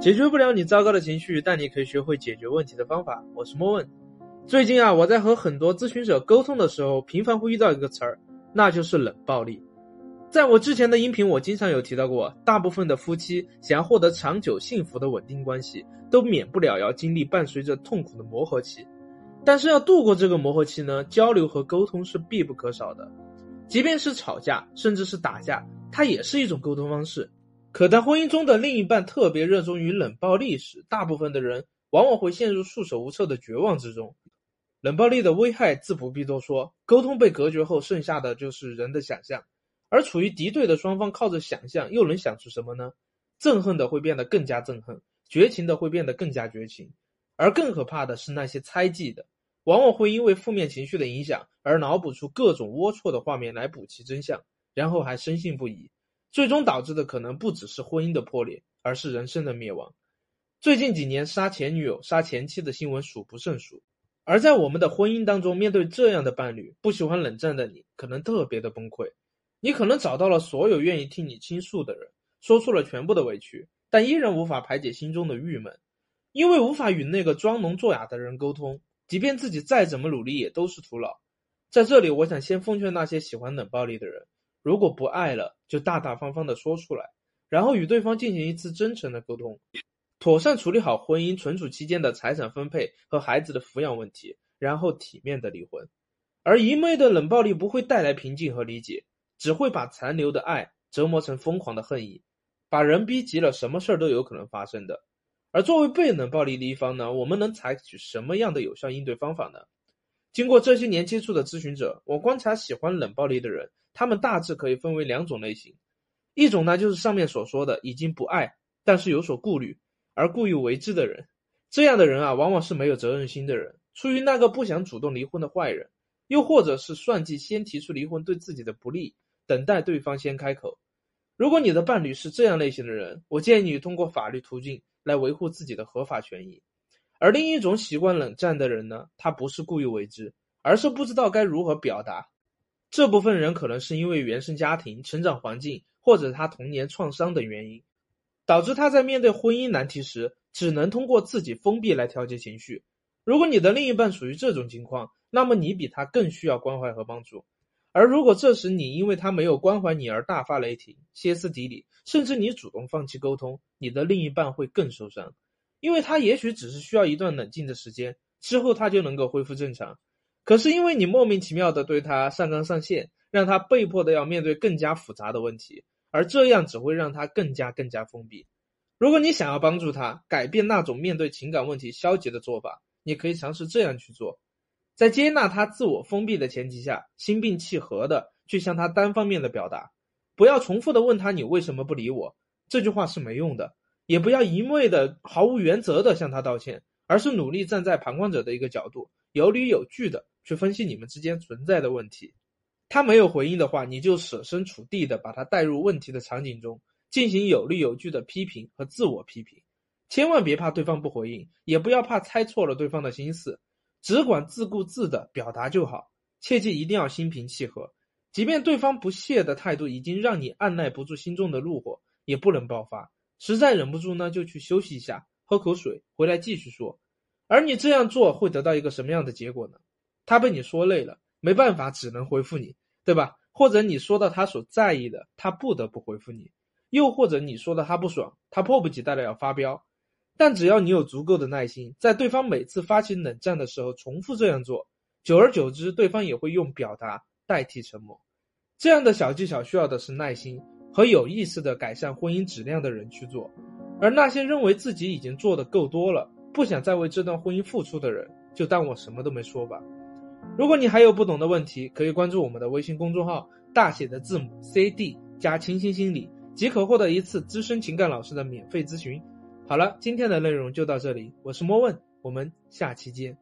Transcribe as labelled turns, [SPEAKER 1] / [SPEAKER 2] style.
[SPEAKER 1] 解决不了你糟糕的情绪，但你可以学会解决问题的方法。我是莫问。最近啊，我在和很多咨询者沟通的时候，频繁会遇到一个词儿，那就是冷暴力。在我之前的音频，我经常有提到过，大部分的夫妻想要获得长久幸福的稳定关系，都免不了要经历伴随着痛苦的磨合期。但是要度过这个磨合期呢，交流和沟通是必不可少的。即便是吵架，甚至是打架，它也是一种沟通方式。可当婚姻中的另一半特别热衷于冷暴力时，大部分的人往往会陷入束手无策的绝望之中。冷暴力的危害自不必多说，沟通被隔绝后，剩下的就是人的想象。而处于敌对的双方靠着想象，又能想出什么呢？憎恨的会变得更加憎恨，绝情的会变得更加绝情。而更可怕的是那些猜忌的，往往会因为负面情绪的影响而脑补出各种龌龊的画面来补齐真相，然后还深信不疑。最终导致的可能不只是婚姻的破裂，而是人生的灭亡。最近几年杀前女友、杀前妻的新闻数不胜数。而在我们的婚姻当中，面对这样的伴侣，不喜欢冷战的你，可能特别的崩溃。你可能找到了所有愿意听你倾诉的人，说出了全部的委屈，但依然无法排解心中的郁闷，因为无法与那个装聋作哑的人沟通，即便自己再怎么努力，也都是徒劳。在这里，我想先奉劝那些喜欢冷暴力的人。如果不爱了，就大大方方的说出来，然后与对方进行一次真诚的沟通，妥善处理好婚姻存储期间的财产分配和孩子的抚养问题，然后体面的离婚。而一昧的冷暴力不会带来平静和理解，只会把残留的爱折磨成疯狂的恨意，把人逼急了，什么事儿都有可能发生的。而作为被冷暴力的一方呢，我们能采取什么样的有效应对方法呢？经过这些年接触的咨询者，我观察喜欢冷暴力的人。他们大致可以分为两种类型，一种呢就是上面所说的已经不爱，但是有所顾虑而故意为之的人。这样的人啊，往往是没有责任心的人，出于那个不想主动离婚的坏人，又或者是算计先提出离婚对自己的不利，等待对方先开口。如果你的伴侣是这样类型的人，我建议你通过法律途径来维护自己的合法权益。而另一种习惯冷战的人呢，他不是故意为之，而是不知道该如何表达。这部分人可能是因为原生家庭、成长环境或者他童年创伤等原因，导致他在面对婚姻难题时，只能通过自己封闭来调节情绪。如果你的另一半属于这种情况，那么你比他更需要关怀和帮助。而如果这时你因为他没有关怀你而大发雷霆、歇斯底里，甚至你主动放弃沟通，你的另一半会更受伤，因为他也许只是需要一段冷静的时间，之后他就能够恢复正常。可是因为你莫名其妙的对他上纲上线，让他被迫的要面对更加复杂的问题，而这样只会让他更加更加封闭。如果你想要帮助他改变那种面对情感问题消极的做法，你可以尝试这样去做：在接纳他自我封闭的前提下，心平气和的去向他单方面的表达，不要重复的问他你为什么不理我，这句话是没用的；也不要一味的毫无原则的向他道歉，而是努力站在旁观者的一个角度，有理有据的。去分析你们之间存在的问题，他没有回应的话，你就设身处地的把他带入问题的场景中，进行有理有据的批评和自我批评。千万别怕对方不回应，也不要怕猜错了对方的心思，只管自顾自的表达就好。切记一定要心平气和，即便对方不屑的态度已经让你按耐不住心中的怒火，也不能爆发。实在忍不住呢，就去休息一下，喝口水，回来继续说。而你这样做会得到一个什么样的结果呢？他被你说累了，没办法，只能回复你，对吧？或者你说到他所在意的，他不得不回复你；又或者你说的他不爽，他迫不及待的要发飙。但只要你有足够的耐心，在对方每次发起冷战的时候重复这样做，久而久之，对方也会用表达代替沉默。这样的小技巧需要的是耐心和有意识的改善婚姻质量的人去做，而那些认为自己已经做的够多了，不想再为这段婚姻付出的人，就当我什么都没说吧。如果你还有不懂的问题，可以关注我们的微信公众号，大写的字母 C D 加清新心理，即可获得一次资深情感老师的免费咨询。好了，今天的内容就到这里，我是莫问，我们下期见。